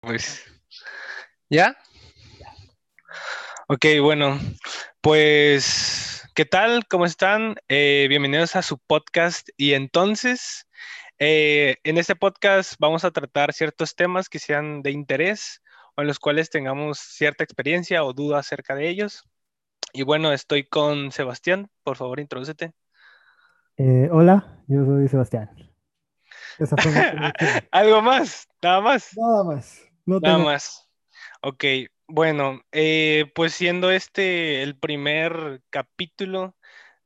Pues. ¿Ya? Ok, bueno, pues, ¿qué tal? ¿Cómo están? Eh, bienvenidos a su podcast. Y entonces, eh, en este podcast vamos a tratar ciertos temas que sean de interés o en los cuales tengamos cierta experiencia o duda acerca de ellos. Y bueno, estoy con Sebastián. Por favor, introdúcete. Eh, hola, yo soy Sebastián. Esa fue. ¿Algo más? ¿Nada más? Nada más. No Nada tengo- más. Ok, bueno, eh, pues siendo este el primer capítulo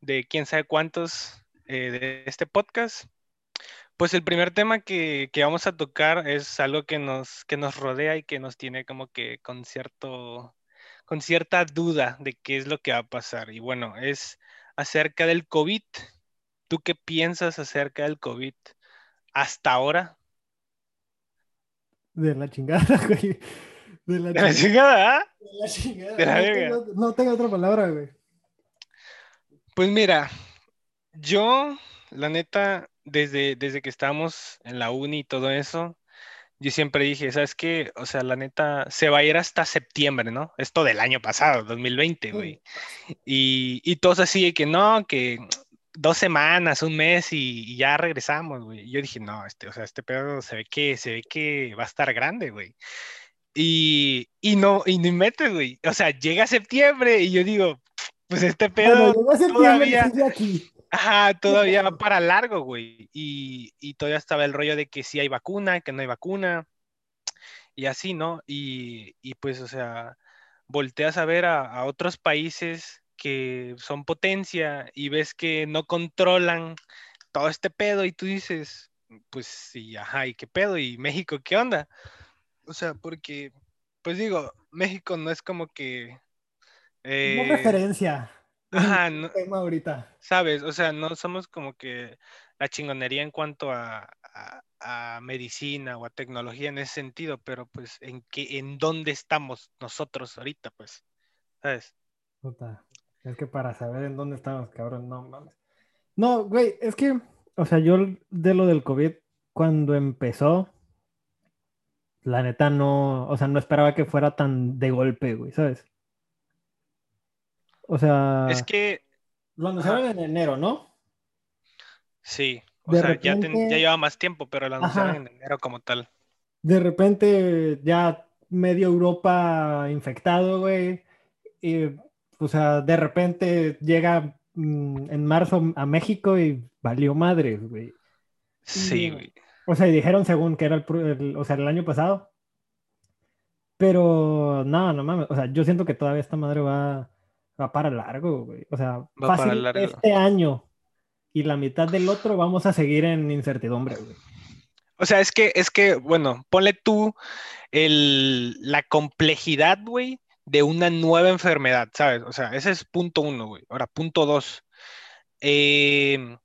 de quién sabe cuántos eh, de este podcast, pues el primer tema que, que vamos a tocar es algo que nos, que nos rodea y que nos tiene como que con cierto, con cierta duda de qué es lo que va a pasar. Y bueno, es acerca del COVID. ¿Tú qué piensas acerca del COVID hasta ahora? De la chingada, güey. De la De la chingada. ¿ah? De la chingada. de la no, tengo, no tengo otra palabra, güey. Pues mira, yo, la neta, desde, desde que estábamos en la uni y todo eso, yo siempre dije, ¿sabes qué? O sea, la neta, se va a ir hasta septiembre, ¿no? Esto del año pasado, 2020, güey. Y, y todos así de que no, que dos semanas, un mes y, y ya regresamos, güey. Yo dije, no, este, o sea, este pedo se ve que, se ve que va a estar grande, güey. Y, y no, y ni metes, güey. O sea, llega septiembre y yo digo, pues este pedo Bueno, todavía- aquí. Ajá, todavía va para largo, güey. Y, y todavía estaba el rollo de que sí hay vacuna, que no hay vacuna. Y así, ¿no? Y, y pues, o sea, volteas a ver a, a otros países que son potencia y ves que no controlan todo este pedo y tú dices, pues sí, ajá, ¿y qué pedo? ¿Y México qué onda? O sea, porque, pues digo, México no es como que... No eh, referencia. ajá, no- Tema ahorita. ¿Sabes? O sea, no somos como que la chingonería en cuanto a, a- a medicina o a tecnología en ese sentido, pero pues en qué, en dónde estamos nosotros ahorita, pues, ¿sabes? Puta. Es que para saber en dónde estamos, cabrón, no mames. No, güey, es que, o sea, yo de lo del COVID, cuando empezó, la neta no, o sea, no esperaba que fuera tan de golpe, güey, ¿sabes? O sea, Es que lo anunciaron en enero, ¿no? sí, o De sea, ya, ten- ya lleva más tiempo, pero lo anunciaron en enero como tal. De repente ya medio Europa infectado, güey. Y, o sea, de repente llega mm, en marzo a México y valió madres, güey. Sí, güey. O sea, y dijeron según que era el, o sea, el año pasado. Pero no, no mames. O sea, yo siento que todavía esta madre va, va para largo, güey. O sea, Va para largo. este año y la mitad del otro vamos a seguir en incertidumbre, güey. O sea, es que, es que, bueno, ponle tú el, la complejidad, güey, de una nueva enfermedad, ¿sabes? O sea, ese es punto uno, güey. Ahora, punto dos. Eh,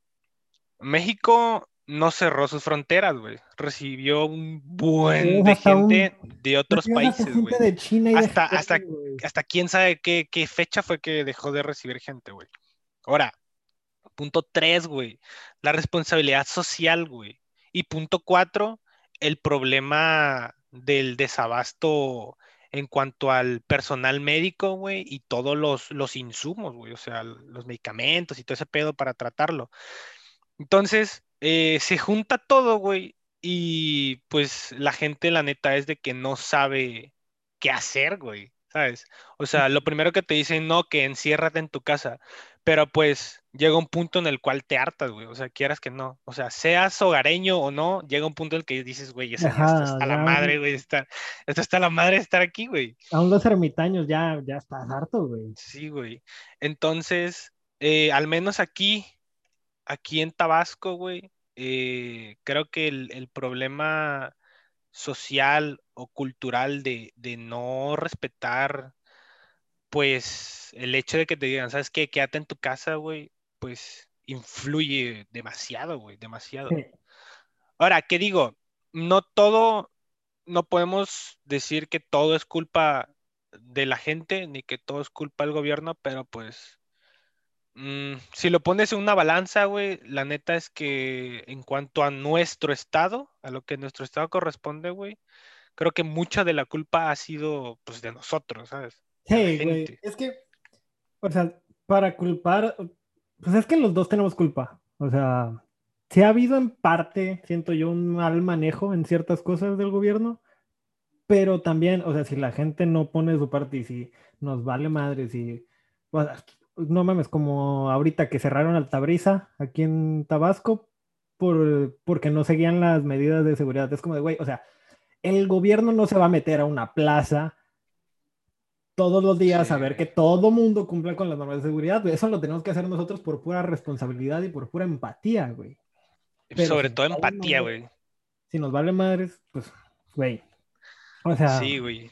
México no cerró sus fronteras, güey. Recibió un buen de un- gente de otros países, güey. de China y de Hasta- Japón, hasta-. Hasta quién sabe qué, qué fecha fue que dejó de recibir gente, güey. Ahora, punto tres, güey. La responsabilidad social, güey. Y punto cuatro, el problema del desabasto en cuanto al personal médico, güey, y todos los, los insumos, güey, o sea, los medicamentos y todo ese pedo para tratarlo. Entonces, eh, se junta todo, güey, y pues la gente, la neta, es de que no sabe qué hacer, güey, ¿sabes? O sea, lo primero que te dicen, no, que enciérrate en tu casa, pero pues llega un punto en el cual te hartas, güey, o sea, quieras que no, o sea, seas hogareño o no, llega un punto en el que dices, güey, esto está la madre, güey, está, esto está la madre de estar aquí, güey. Aún los ermitaños ya, ya estás harto, güey. Sí, güey. Entonces, eh, al menos aquí, aquí en Tabasco, güey, eh, creo que el, el problema social o cultural de, de no respetar, pues, el hecho de que te digan, ¿sabes qué? Quédate en tu casa, güey, pues, influye demasiado, güey, demasiado. Sí. Ahora, ¿qué digo? No todo, no podemos decir que todo es culpa de la gente, ni que todo es culpa del gobierno, pero pues, mm, si lo pones en una balanza, güey, la neta es que en cuanto a nuestro estado, a lo que nuestro estado corresponde, güey, creo que mucha de la culpa ha sido pues de nosotros, ¿sabes? Sí, güey. Es que, o sea, para culpar, pues es que los dos tenemos culpa. O sea, si ha habido en parte, siento yo, un mal manejo en ciertas cosas del gobierno, pero también, o sea, si la gente no pone su parte y si nos vale madre, si, no mames, como ahorita que cerraron Altabrisa aquí en Tabasco por, porque no seguían las medidas de seguridad. Es como de, güey, o sea, el gobierno no se va a meter a una plaza todos los días a ver que todo mundo cumpla con las normas de seguridad. Eso lo tenemos que hacer nosotros por pura responsabilidad y por pura empatía, güey. Sobre todo empatía, güey. Si nos vale madres, pues, güey. O sea. Sí, güey.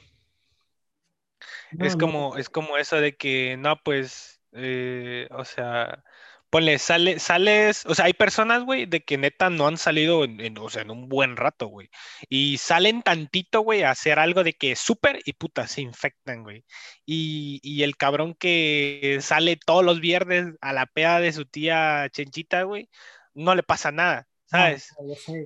es como, es como eso de que, no, pues, eh, o sea, ponle, sale, sales, o sea, hay personas, güey, de que neta no han salido en, o sea, en un buen rato, güey. Y salen tantito, güey, a hacer algo de que es súper y puta, se infectan, güey. Y, y, el cabrón que sale todos los viernes a la peda de su tía Chenchita, güey, no le pasa nada. ¿Sabes?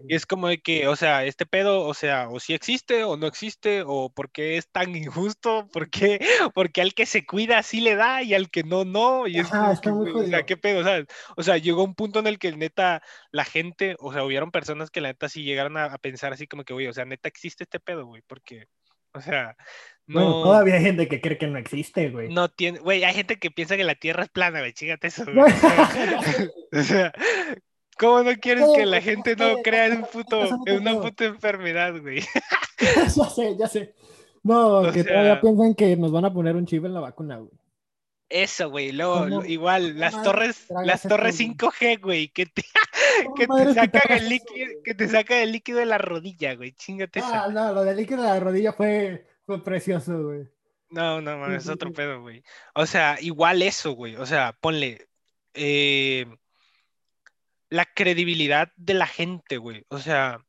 y es como de que, o sea, este pedo, o sea, o si existe o no existe, o porque es tan injusto, porque, porque al que se cuida sí le da y al que no, no, y es o sea, qué pedo, ¿sabes? O sea, llegó un punto en el que neta la gente, o sea, hubieron personas que la neta sí llegaron a, pensar así como que, güey, o sea, neta existe este pedo, güey, porque, o sea, no, todavía hay gente que cree que no existe, güey. No tiene, güey, hay gente que piensa que la Tierra es plana, güey, chígate eso, güey. o sea, ¿Cómo no quieres que la gente no crea en, puto, en una puta enfermedad, güey? ya sé, ya sé. No, que todavía piensan que nos van a poner un chip en la vacuna, güey. Eso, güey. Luego, igual, las torres, las torres 5G, güey, que te, que te sacan el líquido, que te saca el líquido de la rodilla, güey. Chingate ah, no, lo del líquido de la rodilla fue, fue precioso, güey. No, no, es otro pedo, güey. O sea, igual eso, güey. O sea, ponle. Eh, la credibilidad de la gente, güey. O sea,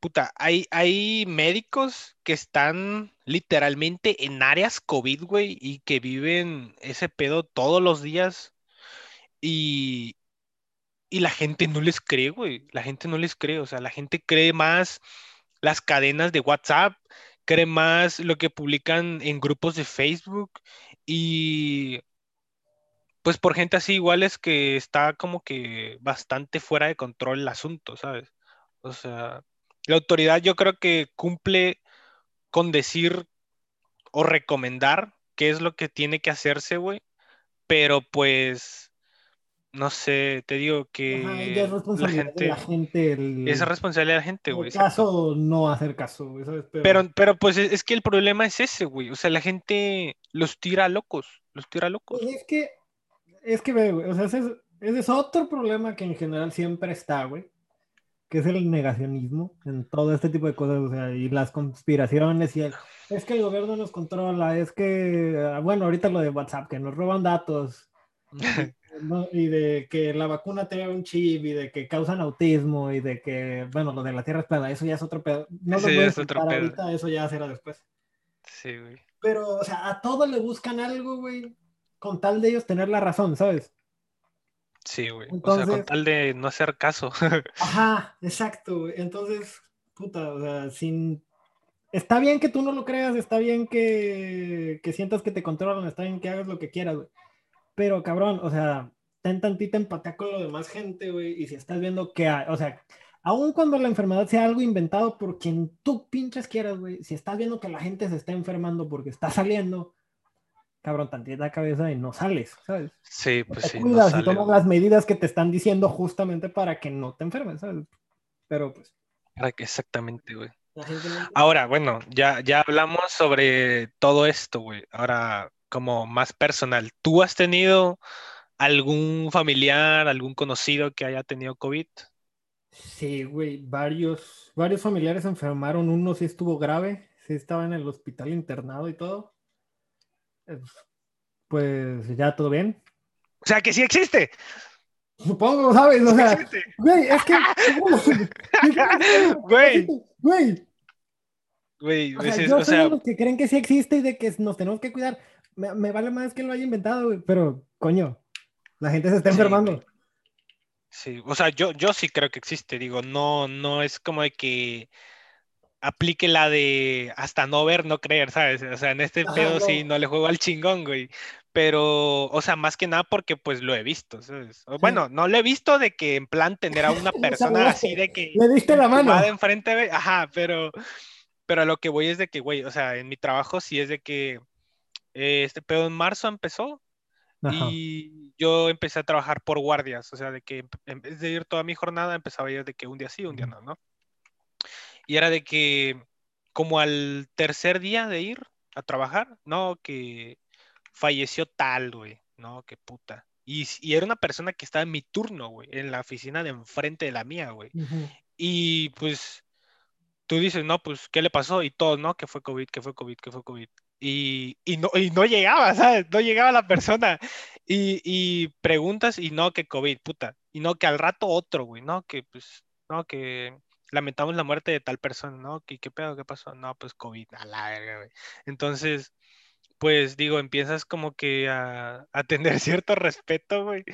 puta, hay, hay médicos que están literalmente en áreas COVID, güey, y que viven ese pedo todos los días. Y, y la gente no les cree, güey. La gente no les cree. O sea, la gente cree más las cadenas de WhatsApp, cree más lo que publican en grupos de Facebook. Y pues por gente así igual es que está como que bastante fuera de control el asunto, ¿sabes? O sea, la autoridad yo creo que cumple con decir o recomendar qué es lo que tiene que hacerse, güey, pero pues no sé, te digo que es responsabilidad la gente, de la gente el, es responsabilidad de la gente, güey. Caso o no hacer caso, Pero... pero, pues es, que el problema es ese, güey. O sea, la gente los tira locos, los tira locos. Es que es que, güey, o sea, ese es, otro problema que en general siempre está, güey, que es el negacionismo en todo este tipo de cosas, o sea, y las conspiraciones y el, es que el gobierno nos controla, es que, bueno, ahorita lo de WhatsApp, que nos roban datos, y de que la vacuna tenga un chip, y de que causan autismo, y de que, bueno, lo de la Tierra es plana, eso ya es otro pedo. No lo voy a otro ahorita, eso ya será después. Sí, güey. Pero, o sea, a todos le buscan algo, güey, con tal de ellos tener la razón, ¿sabes? Sí, güey. o sea, con tal de no hacer caso. ajá, exacto, güey. Entonces, puta, o sea, sin... Está bien que tú no lo creas, está bien que, que sientas que te controlan, está bien que hagas lo que quieras, güey. Pero, cabrón, o sea, ten tantita empatía con lo demás gente, güey. Y si estás viendo que, hay, o sea, aun cuando la enfermedad sea algo inventado por quien tú pinches quieras, güey, si estás viendo que la gente se está enfermando porque está saliendo, cabrón, tantita cabeza y no sales, ¿sabes? Sí, pues sí. Cuidas y tomas las medidas que te están diciendo justamente para que no te enfermes, ¿sabes? Pero pues. Exactamente, güey. Ahora, bueno, ya, ya hablamos sobre todo esto, güey. Ahora, como más personal, ¿tú has tenido algún familiar, algún conocido que haya tenido COVID? Sí, güey, varios, varios familiares enfermaron, uno sí estuvo grave, sí estaba en el hospital internado y todo pues ya todo bien. O sea, que sí existe. Supongo, ¿sabes? O sea, güey, es que. Güey. Güey. Güey, o sea, yo soy los que creen que sí existe y de que nos tenemos que cuidar. Me, vale más que lo haya inventado, güey. Pero, coño, la gente se está enfermando. Sí, o sea, yo, yo sí creo que existe. Digo, no, no es como de que aplique la de hasta no ver, no creer, ¿sabes? O sea, en este pedo sí no le juego al chingón, güey. Pero, o sea, más que nada porque pues lo he visto, ¿sabes? Bueno, no lo he visto de que en plan tener a una persona así de que... Le diste la mano. De enfrente. Ajá, pero, pero a lo que voy es de que, güey, o sea, en mi trabajo sí es de que eh, este pedo en marzo empezó y yo empecé a trabajar por guardias, o sea, de que en vez de ir toda mi jornada, empezaba a ir de que un día sí, un día no, ¿no? Y era de que como al tercer día de ir a trabajar, no, que falleció tal, güey, no, qué puta. Y, era una persona que estaba en mi turno, güey, en la oficina de enfrente de la mía, güey. Y pues tú dices, no, pues, ¿qué le pasó? Y todo, ¿no? Que fue COVID, que fue COVID, que fue COVID. Y, no, y no llegaba, ¿sabes? No llegaba la persona. Y, y preguntas y no, que COVID, puta. Y no, que al rato otro, güey, ¿no? Que pues, no, que lamentamos la muerte de tal persona, ¿no? ¿Qué, qué pedo? ¿Qué pasó? No, pues COVID, a la verga, güey. Entonces, pues digo, empiezas como que a, a tener cierto respeto, güey,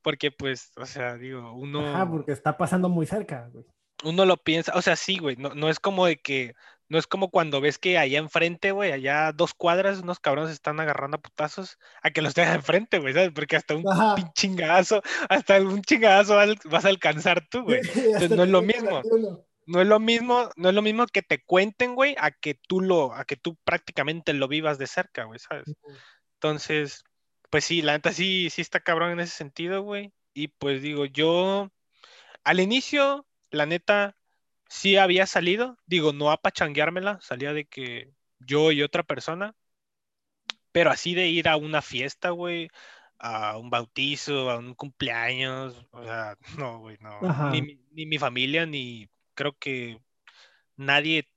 porque pues, o sea, digo, uno... Ajá, porque está pasando muy cerca, güey. Uno lo piensa, o sea, sí, güey, no, no es como de que, no es como cuando ves que allá enfrente, güey, allá dos cuadras, unos cabrones están agarrando a putazos, a que los tengas enfrente, güey, ¿sabes? Porque hasta un chingazo, hasta un chingazo vas a alcanzar tú, güey. Entonces no es lo mismo no es lo mismo, no es lo mismo que te cuenten, güey, a que tú lo, a que tú prácticamente lo vivas de cerca, güey, ¿sabes? Entonces, pues sí, la neta sí, sí está cabrón en ese sentido, güey. Y pues digo, yo al inicio, la neta, sí había salido, digo, no a pachangueármela, salía de que yo y otra persona, pero así de ir a una fiesta, güey, a un bautizo, a un cumpleaños, o sea, no, güey, no, ni, ni mi familia, ni creo que nadie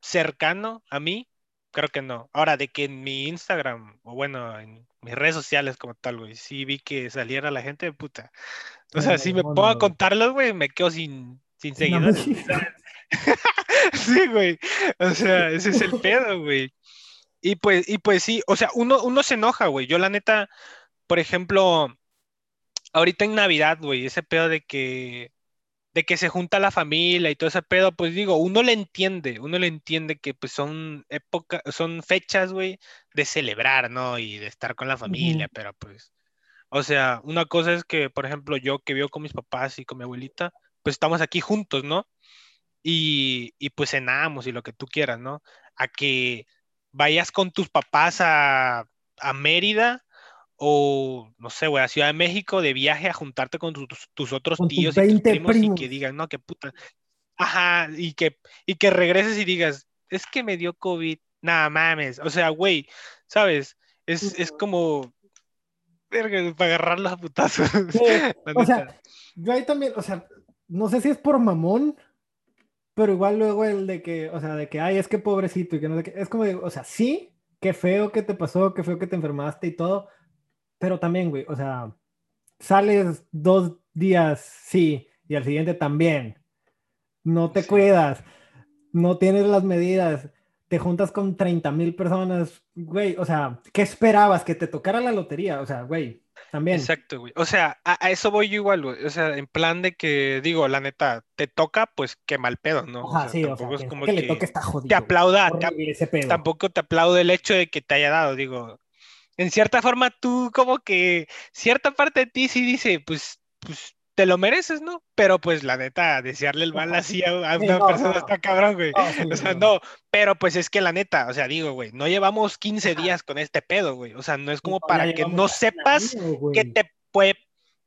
cercano a mí, creo que no. Ahora, de que en mi Instagram, o bueno, en mis redes sociales como tal, güey, sí vi que saliera la gente, puta. O sea, si me pongo a contarlos, güey, me quedo sin, sin seguidores. sí, güey. O sea, ese es el pedo, güey. Y pues, y pues sí, o sea, uno, uno se enoja, güey. Yo la neta, por ejemplo, ahorita en Navidad, güey, ese pedo de que de que se junta la familia y todo ese pedo, pues digo, uno le entiende, uno le entiende que pues son época, son fechas, güey, de celebrar, ¿no? Y de estar con la familia, pero pues, o sea, una cosa es que, por ejemplo, yo que vivo con mis papás y con mi abuelita, pues estamos aquí juntos, ¿no? Y, y pues cenamos y lo que tú quieras, ¿no? A que vayas con tus papás a, a Mérida o no sé, güey, a Ciudad de México de viaje a juntarte con tus, otros tíos y tus primos, y que digan, no, qué puta. Ajá, y que, y que regreses y digas, es que me dio COVID. Nada mames. O sea, güey, ¿sabes? Es, es como. Verga, para agarrar los putazos. o sea, yo ahí también, o sea, no sé si es por mamón, pero igual luego el de que, o sea, de que, ay, es que pobrecito y que no sé qué. Es como, de, o sea, sí, qué feo que te pasó, qué feo que te enfermaste y todo, pero también, güey, o sea, sales dos días, sí, y al siguiente también. No te cuidas, no tienes las medidas, te juntas con 30 mil personas, güey, o sea, ¿qué esperabas? Que te tocara la lotería, o sea, güey, también. Exacto, güey. O sea, a, eso voy yo igual, güey. O sea, en plan de que, digo, la neta, te toca, pues qué mal pedo, ¿no? o sea, sí, tampoco es como que, le toque está jodido. Te aplauda, tampoco te aplaude el hecho de que te haya dado, digo, en cierta forma tú como que cierta parte de ti sí dice, pues, pues te lo mereces, ¿no? Pero pues la neta, desearle el mal así a, una persona está cabrón, güey. o sea, no, pero pues es que la neta, o sea, digo, güey, no llevamos 15 días con este pedo, güey. O sea, no es como para que no sepas qué te puede,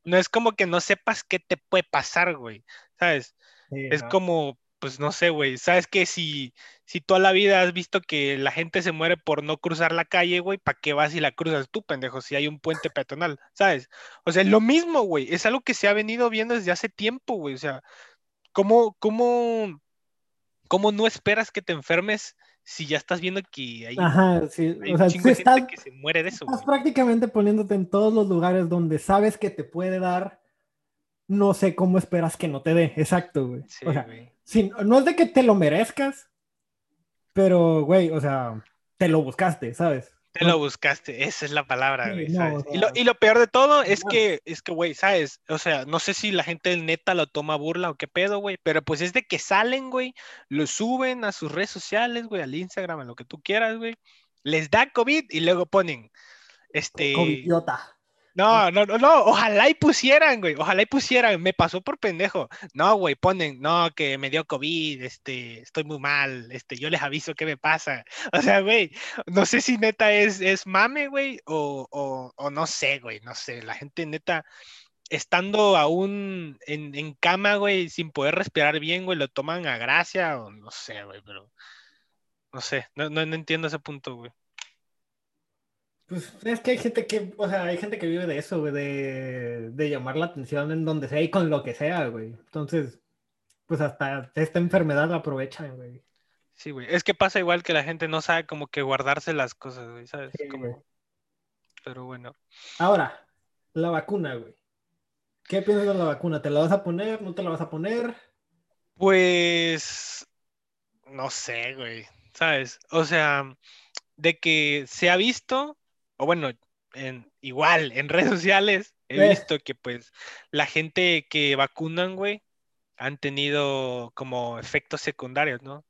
no es como que no sepas qué te puede pasar, güey. ¿Sabes? es como, pues no sé, güey, sabes que si, si toda la vida has visto que la gente se muere por no cruzar la calle, güey, ¿para qué vas y la cruzas tú, pendejo, si hay un puente peatonal, ¿sabes? O sea, es lo mismo, güey, es algo que se ha venido viendo desde hace tiempo, güey, o sea, ¿cómo, cómo, cómo no esperas que te enfermes si ya estás viendo que hay, Ajá, sí. o sea, gente que se muere de eso? Estás prácticamente poniéndote en todos los lugares donde sabes que te puede dar, no sé cómo esperas que no te dé, exacto, güey. Sí, o sea, güey no es de que te lo merezcas, pero, güey, o sea, te lo buscaste, ¿sabes? Te lo buscaste, esa es la palabra, güey, no, y, lo, y lo peor de todo es que, es que, güey, ¿sabes? O sea, no sé si la gente neta lo toma burla o qué pedo, güey, pero pues es de que salen, güey, lo suben a sus redes sociales, güey, al Instagram, a lo que tú quieras, güey, les da COVID y luego ponen, este... Covidiota. No, no, no, no, ojalá y pusieran, güey, ojalá y pusieran, me pasó por pendejo. No, güey, ponen, no, que me dio COVID, este, estoy muy mal, este, yo les aviso qué me pasa. O sea, güey, no sé si neta es, es mame, güey, o, o, o no sé, güey, no sé, la gente neta, estando aún en, en cama, güey, sin poder respirar bien, güey, lo toman a gracia, o no sé, güey, pero no sé, no, no, no entiendo ese punto, güey. Pues es que hay gente que, o sea, hay gente que vive de eso, güey, de, de llamar la atención en donde sea y con lo que sea, güey. Entonces, pues hasta esta enfermedad la aprovechan, güey. Sí, güey, es que pasa igual que la gente no sabe como que guardarse las cosas, güey, ¿sabes? Sí, Como- güey. Pero bueno. Ahora, la vacuna, güey. ¿Qué piensas de la vacuna? ¿Te la vas a poner? ¿No te la vas a poner? Pues, no sé, güey, ¿sabes? O sea, de que se ha visto, o bueno, en, igual en redes sociales he Eh. visto que pues la gente que vacunan, güey, han tenido como efectos secundarios, ¿no?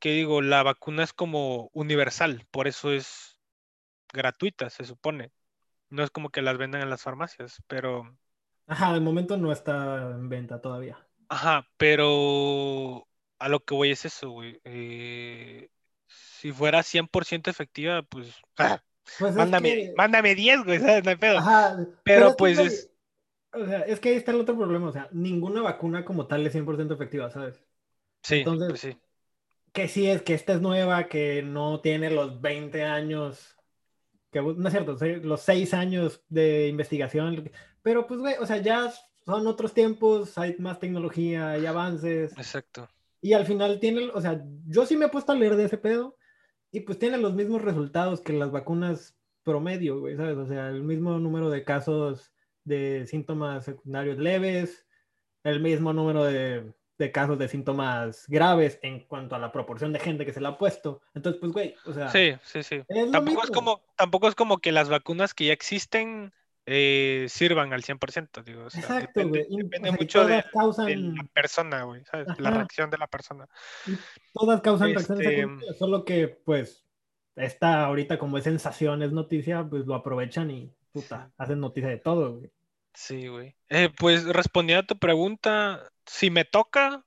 Que digo, la vacuna es como universal, por eso es gratuita, se supone. No es como que las vendan en las farmacias, pero... Ajá, de momento no está en venta todavía. Ajá, pero a lo que voy es eso, güey. Eh, si fuera 100% efectiva, pues ah, Pues es mándame, que- mándame 10, güey, ¿sabes? No hay pedo. Ajá, Pero que, pues es- O sea, es que ahí está el otro problema. O sea, ninguna vacuna como tal es 100% efectiva, ¿sabes? Sí, entonces- pues sí. Que sí es que esta es nueva, que no tiene los 20 años, que no es cierto, los 6 años de investigación. Pero pues, güey, o sea, ya son otros tiempos, hay más tecnología, hay avances. Exacto. Y al final tiene, o sea, yo sí me he puesto a leer de ese pedo y pues tiene los mismos resultados que las vacunas promedio, güey, ¿sabes? O sea, el mismo número de casos de síntomas secundarios leves, el mismo número de, de casos de síntomas graves en cuanto a la proporción de gente que se la ha puesto. Entonces, pues, güey, o sea, Sí, sí, sí. es Tampoco es como, tampoco es como que las vacunas que ya existen eh, sirvan al 100%, digo. O sea, Exacto, depende, depende o sea, mucho de, todas causan, de la persona, güey, ¿sabes? La reacción de la persona. todas causan Este- solo que, pues, esta ahorita como es sensación, es noticia, pues lo aprovechan y, puta, hacen noticia de todo, güey. Sí, güey. Eh, pues respondiendo a tu pregunta, si me toca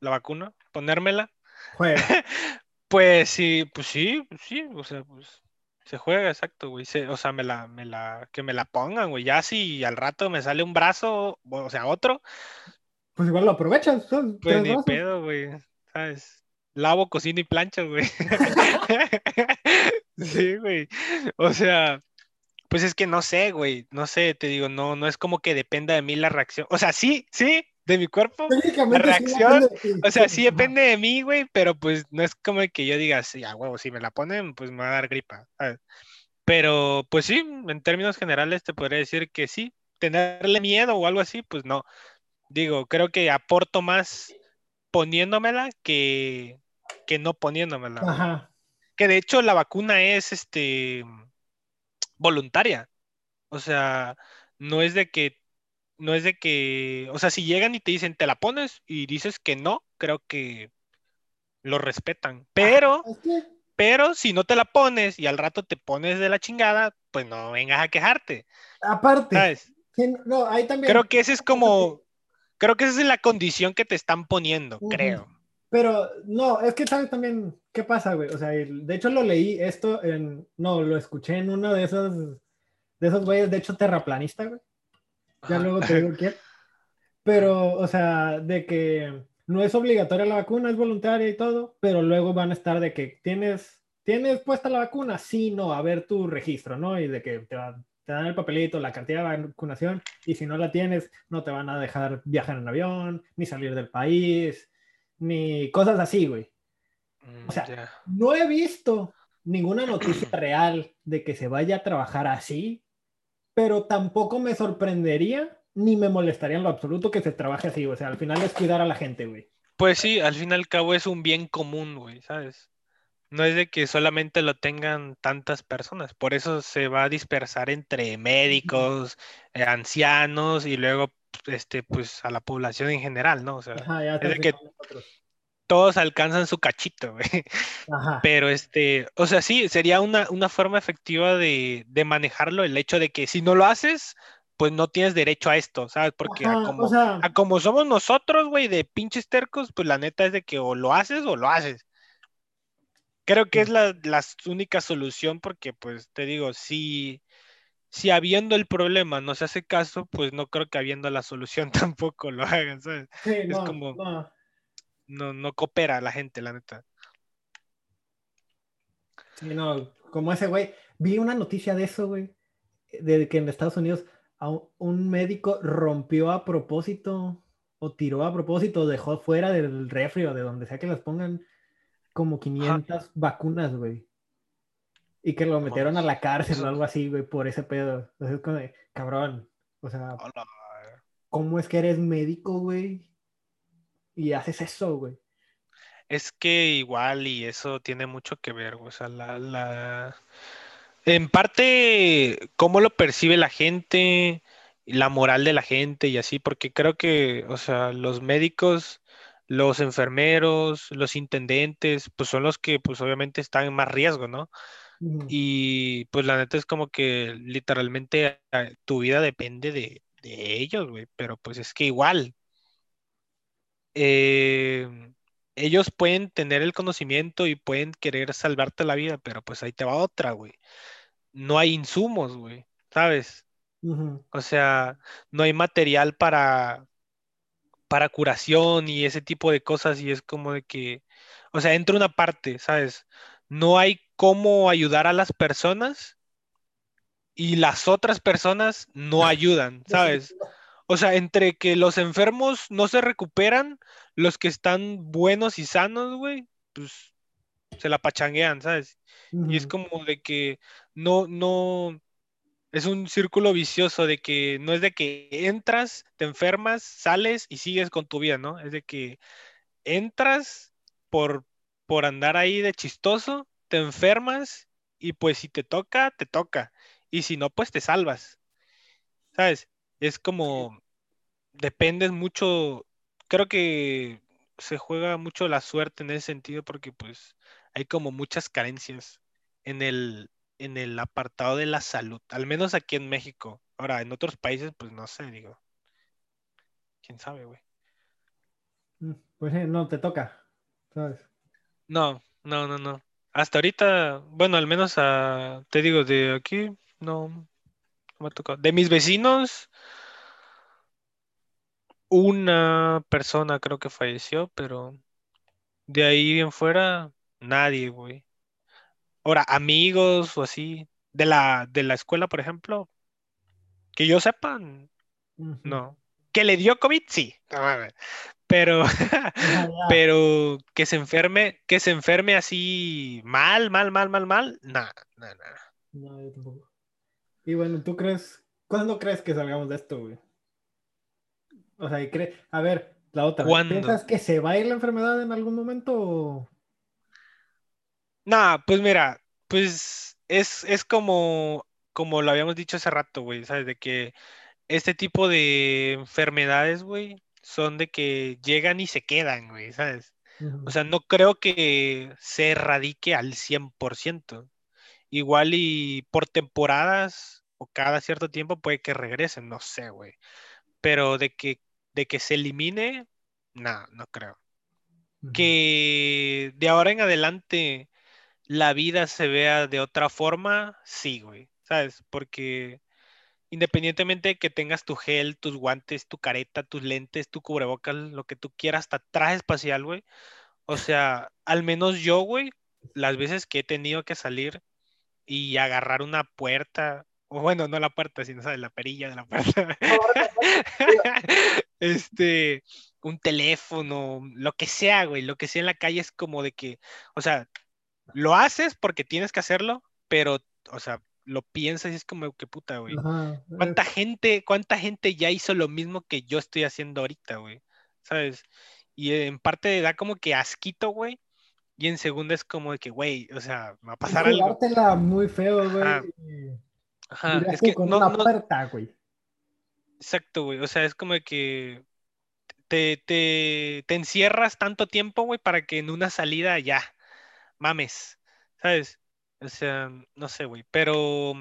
la vacuna, ponérmela, Juega. pues sí, pues sí, pues sí, o sea, pues se juega, exacto, güey. se- o sea, me la, me la, que me la pongan, güey. Ya si al rato me sale un brazo, o sea, otro, Pues igual lo aprovechas, pues ni brazos. pedo, güey. ¿Sabes? Lavo, cocino y plancho, güey. Sí, güey. O sea, pues es que no sé, güey. No sé, te digo, no, no es como que dependa de mí la reacción. O sea, sí, sí, de mi cuerpo. La reacción. O sea, sí depende de mí, güey, pero pues no es como que yo diga, sí, a huevo, si me la ponen, pues me va a dar gripa. ¿sabes? Pero pues sí, en términos generales te podría decir que sí. Tenerle miedo o algo así, pues no. Digo, creo que aporto más poniéndomela que, que no poniéndomela. Ajá. Que de hecho la vacuna es este voluntaria. O sea, no es de que, no es de que, o sea, si llegan y te dicen, te la pones y dices que no, creo que lo respetan. Pero, pero si no te la pones y al rato te pones de la chingada, pues no vengas a quejarte, aparte, ¿sabes? no, ahí también. Creo que ese es como, creo que esa es la condición que te están poniendo, creo. Pero no, es que sabes también qué pasa, güey. O sea, de hecho lo leí esto en, no, lo escuché en uno de esos, de esos güeyes, de hecho terraplanista, güey. Ya luego te digo quién. Pero, o sea, de que no es obligatoria la vacuna, es voluntaria y todo, pero luego van a estar de que tienes, tienes puesta la vacuna, sí, no, a ver tu registro, ¿no? Y de que te, va- te dan el papelito, la cantidad de vacunación, y si no la tienes, no te van a dejar viajar en avión, ni salir del país, ni cosas así, güey. Mm, O sea. No he visto ninguna noticia real de que se vaya a trabajar así, pero tampoco me sorprendería ni me molestaría en lo absoluto que se trabaje así. O sea, al final es cuidar a la gente, güey. Pues sí, al fin y al cabo es un bien común, güey, ¿sabes? No es de que solamente lo tengan tantas personas, por eso se va a dispersar entre médicos, eh, ancianos y luego este pues a la población en general, ¿no? O sea, Ajá, ya es de que nosotros. Todos alcanzan su cachito, güey. Ajá. Pero este, o sea, sí, sería una, una forma efectiva de, de manejarlo, el hecho de que si no lo haces, pues no tienes derecho a esto, ¿sabes? Porque a como, o sea, a como somos nosotros, güey, de pinches tercos, pues la neta es de que o lo haces o lo haces. Creo que es la, la única solución porque, pues, te digo, si, si habiendo el problema no se hace caso, pues no creo que habiendo la solución tampoco lo hagan, ¿sabes? sí, Es no, como, no. No, no coopera la gente, la neta. Sí, no, como ese güey. Vi una noticia de eso, güey. De que en Estados Unidos a un, médico rompió a propósito o tiró a propósito, dejó fuera del refri o de donde sea que las pongan como 500 vacunas, güey. Y que lo metieron a la cárcel o algo así, güey, por ese pedo. Entonces es como de, cabrón. O sea. ¿cómo es que eres médico, güey? Y haces eso, güey. Es que igual y eso tiene mucho que ver, güey, o sea, la, la... En parte, cómo lo percibe la gente, la moral de la gente y así, porque creo que, o sea, los médicos, los enfermeros, los intendentes, pues son los que, pues obviamente están en más riesgo, ¿no? Y pues la neta es como que literalmente tu vida depende de, de ellos, güey, pero pues es que igual eh, ellos pueden tener el conocimiento y pueden querer salvarte la vida, pero pues ahí te va otra, güey. No hay insumos, güey, ¿sabes? O sea, no hay material para, para curación y ese tipo de cosas y es como de que, o sea, entra una parte, ¿sabes? No hay cómo ayudar a las personas y las otras personas no ayudan, ¿sabes? O sea, entre que los enfermos no se recuperan, los que están buenos y sanos, güey, pues se la pachanguean, ¿sabes? Y es como de que no, no, es un círculo vicioso de que no es de que entras, te enfermas, sales y sigues con tu vida, ¿no? Es de que entras por, por andar ahí de chistoso, te enfermas y pues si te toca, te toca. Y si no, pues te salvas, ¿sabes? Es como dependes mucho, creo que se juega mucho la suerte en ese sentido porque pues hay como muchas carencias en el, en el apartado de la salud, al menos aquí en México. Ahora, en otros países, pues no sé, digo, quién sabe, güey. mm, Pues sí, no, te toca, ¿sabes? No, no, no, no. Hasta ahorita, bueno, al menos a, te digo, de aquí, no, no me ha tocado. De mis vecinos, una persona creo que falleció, pero de ahí en fuera, nadie, güey. Ahora, amigos o así, de la, de la escuela, por ejemplo, que yo sepa, n- Ujú. no. Que le dio COVID, sí. Pero, pero que se enferme, que se enferme así mal, mal, mal, mal, mal, nada, nada, nada. No, yo tampoco. Y bueno, ¿tú crees, cuándo crees que salgamos de esto, güey? O sea, y cre- a ver, la otra, ¿Cuándo? ¿piensas que se va a ir la enfermedad en algún momento? o- Nah, pues mira, pues es, es como, como lo habíamos dicho hace rato, güey, ¿sabes? De que este tipo de enfermedades, güey, son de que llegan y se quedan, güey, ¿sabes? O sea, no creo que se erradique al 100%. Igual y por temporadas o cada cierto tiempo puede que regresen, no sé, güey. Pero de que, de que se elimine, no, no creo. Que de ahora en adelante la vida se vea de otra forma, sí, güey, ¿sabes? Porque independientemente de que tengas tu gel, tus guantes, tu careta, tus lentes, tu cubrebocas, lo que tú quieras, hasta traje espacial, güey. O sea, al menos yo, güey, las veces que he tenido que salir y agarrar una puerta, o bueno, no la puerta, sino, ¿sabes? La perilla de la puerta. Este, un teléfono, lo que sea, güey, lo que sea en la calle es como de que, o sea, lo haces porque tienes que hacerlo, pero, o sea, lo piensas y es como que puta, güey. Ajá, eh, ¿Cuánta gente, cuánta gente ya hizo lo mismo que yo estoy haciendo ahorita, güey? ¿Sabes? Y en parte da como que asquito, güey, y en segunda es como de que, güey, o sea, va a pasar algo. muy feo, güey. Ajá. es que con no, una no- puerta, güey. Exacto, güey, o sea, es como que te, te, te encierras tanto tiempo, güey, para que en una salida ya, mames, ¿sabes? O sea, no sé, güey, pero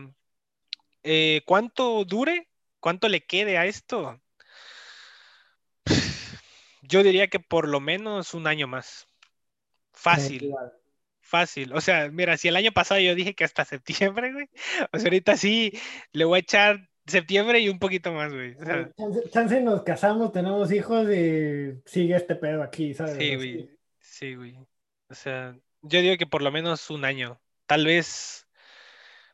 eh, ¿cuánto dure? ¿Cuánto le quede a esto? Yo diría que por lo menos un año más. Fácil. Fácil. O sea, mira, si el año pasado yo dije que hasta septiembre, güey. O sea, ahorita sí le voy a echar septiembre y un poquito más, güey. O sea, Chance, chance nos casamos, tenemos hijos y sigue este pedo aquí, ¿sabes? sí, güey. Sí, güey. O sea, yo digo que por lo menos un año. Tal vez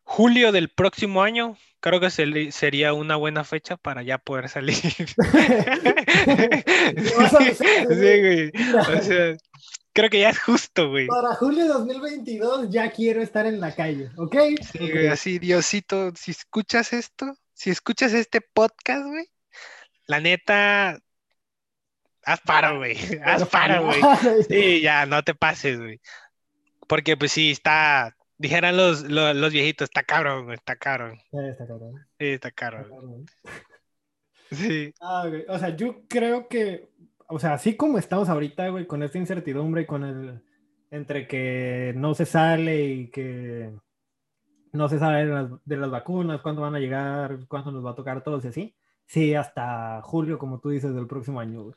julio del próximo año. Creo que se- sería una buena fecha para ya poder salir. Sí, güey. güey. O sea, creo que ya es justo, güey. Para julio de 2022 ya quiero estar en la calle, ¿ok? Sí, güey, así, Diosito, si escuchas esto, si escuchas este podcast, güey, la neta, haz paro, güey, haz paro, güey. Sí, ya, no te pases, güey. Porque, pues sí, está, dijeran los, los, los viejitos, está cabrón, güey, está cabrón. Sí, está cabrón, Sí, está cabrón. Sí, Ah, güey, O sea, yo creo que, o sea, así como estamos ahorita, güey, con esta incertidumbre y con el, entre que no se sale y que no se sabe de las, de las vacunas, cuándo van a llegar, cuándo nos va a tocar y así. Sí, hasta julio, como tú dices, del próximo año, güey.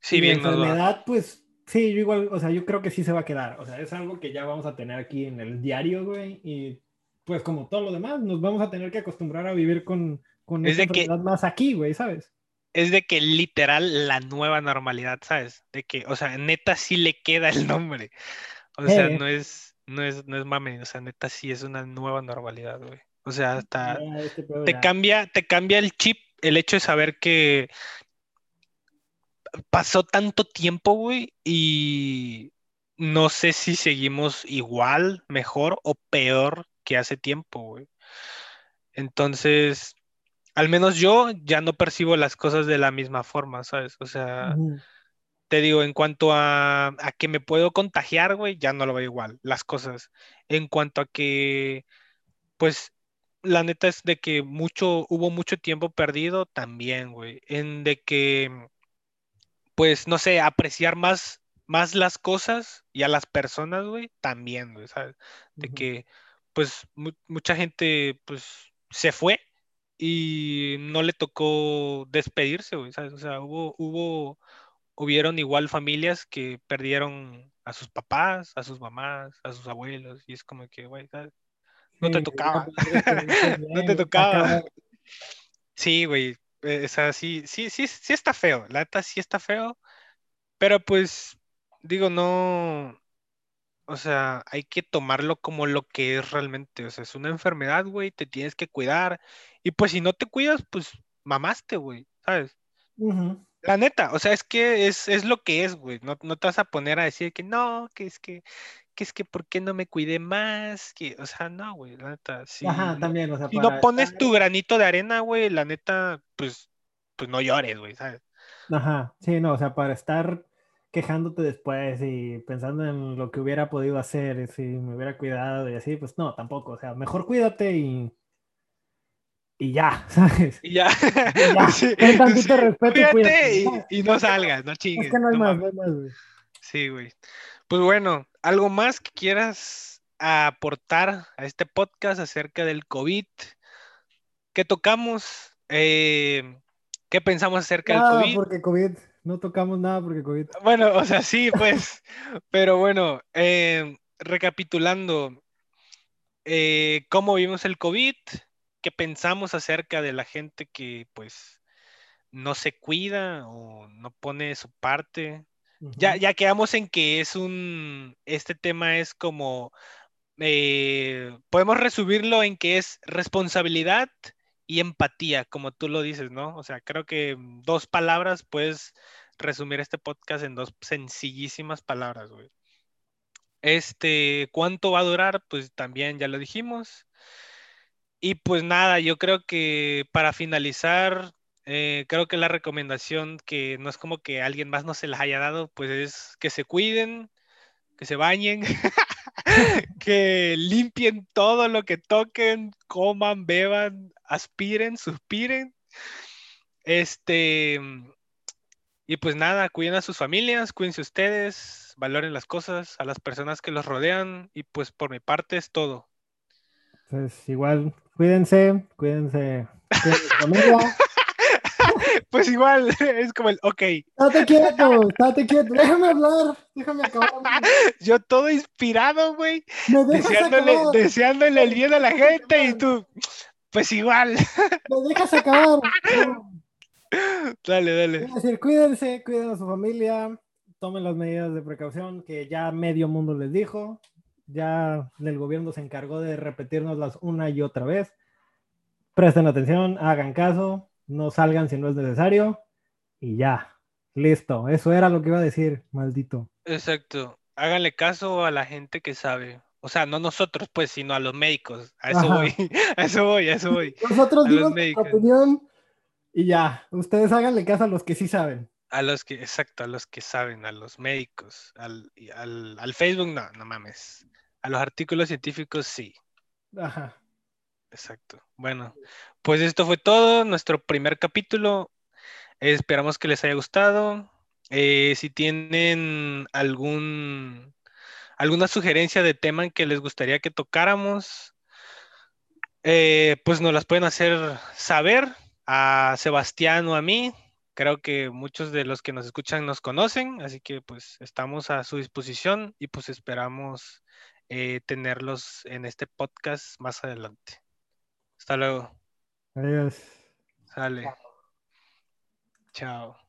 sí, Y bien la enfermedad, pues, sí, yo igual, o sea, yo creo que sí se va a quedar. O sea, es algo que ya vamos a tener aquí en el diario, güey. Y pues como todo lo demás, nos vamos a tener que acostumbrar a vivir con, con Es esta de que- enfermedad más aquí, güey, ¿sabes? Es de que literal la nueva normalidad, ¿sabes? De que, o sea, neta sí le queda el nombre. O sea, Eh. no es, no es, no es mame, o sea, neta sí es una nueva normalidad, güey. O sea, hasta Ya, este te cambia, te cambia el chip, el hecho de saber que pasó tanto tiempo, güey, y no sé si seguimos igual, mejor o peor que hace tiempo, güey. Entonces, al menos yo ya no percibo las cosas de la misma forma, ¿sabes? O sea. Te digo, en cuanto a, a que me puedo contagiar, güey, ya no lo veo igual, las cosas. En cuanto a que, pues, la neta es de que mucho, hubo mucho tiempo perdido también, güey. En de que, pues, no sé, apreciar más, más las cosas y a las personas, güey, también, güey, ¿sabes? De que, pues, mu- mucha gente, pues, se fue y no le tocó despedirse, güey, ¿sabes? O sea, hubo, hubo, hubieron igual familias que perdieron a sus papás, a sus mamás, a sus abuelos, y es como que, güey. No te tocaba. No te tocaba. Sí, güey. eh, O sea, sí, sí, sí, sí está feo. La neta sí está feo. Pero pues, digo, no. O sea, hay que tomarlo como lo que es realmente. O sea, es una enfermedad, güey. Te tienes que cuidar. Y pues si no te cuidas, pues mamaste, güey. ¿Sabes? Ujú. La neta, o sea, es que es, es lo que es, güey. No, no te vas a poner a decir que no, que es que, que es que ¿por qué no me cuidé más? Que, o sea, no, güey, la neta, si, Ajá, también, o sea, si no pones tu granito de arena, güey, la neta, pues, pues no llores, güey, ¿sabes? Ajá, sí, no, o sea, para estar quejándote después y pensando en lo que hubiera podido hacer y si me hubiera cuidado y así, pues no, tampoco, o sea, mejor cuídate y, y ya, ¿sabes? Y ya, Ya, sí, ten tantito sí, respeto y y, ya. y no salgas, no chingues. Es que no hay no más, no hay más, güey. Sí, güey. Pues bueno, ¿algo más que quieras aportar a este podcast acerca del COVID? ¿Qué tocamos? Eh, ¿qué pensamos acerca del COVID? porque COVID, no tocamos nada porque COVID. Bueno, o sea, sí, pues, pero bueno, eh, recapitulando, eh, ¿cómo vimos el COVID? ¿Qué pensamos acerca de la gente que pues no se cuida o no pone su parte? Ya, ya quedamos en que es un, este tema es como, eh, podemos resumirlo en que es responsabilidad y empatía, como tú lo dices, ¿no? O sea, creo que dos palabras puedes resumir este podcast en dos sencillísimas palabras, güey. Este, ¿cuánto va a durar? Pues también ya lo dijimos. Y pues nada, yo creo que para finalizar, eh, creo que la recomendación que no es como que alguien más no se las haya dado, pues es que se cuiden, que se bañen, que limpien todo lo que toquen, coman, beban, aspiren, suspiren. Este, y pues nada, cuiden a sus familias, cuídense ustedes, valoren las cosas, a las personas que los rodean y pues por mi parte es todo. Pues igual, cuídense, cuídense, pues igual, es como el, ok. Estate quieto, estate quieto, déjame hablar, déjame acabar. Yo todo inspirado, güey, deseándole, deseándole el bien a la gente y tú, pues igual. Me dejas acabar. Dale, dale. Es decir, cuídense, cuiden a su familia, tomen las medidas de precaución que ya medio mundo les dijo. Ya el gobierno se encargó de repetirnoslas una y otra vez. Presten atención, hagan caso, no salgan si no es necesario y ya. Listo, eso era lo que iba a decir, maldito. Exacto. Háganle caso a la gente que sabe. O sea, no nosotros, pues, sino a los médicos. A eso voy, a eso voy, a eso voy. Nosotros dimos nuestra opinión y ya, ustedes háganle caso a los que sí saben. A los que, exacto, a los que saben, a los médicos. Al, al, Facebook, no, no mames. A los artículos científicos, sí. Ajá. Exacto. Bueno, pues esto fue todo, nuestro primer capítulo. esperamos que les haya gustado. Eh, si tienen algún alguna sugerencia de tema en que les gustaría que tocáramos, eh, pues nos las pueden hacer saber a Sebastián o a mí. Creo que muchos de los que nos escuchan nos conocen, así que pues estamos a su disposición y pues esperamos eh, tenerlos en este podcast más adelante. Hasta luego. Adiós. Sale. Chao.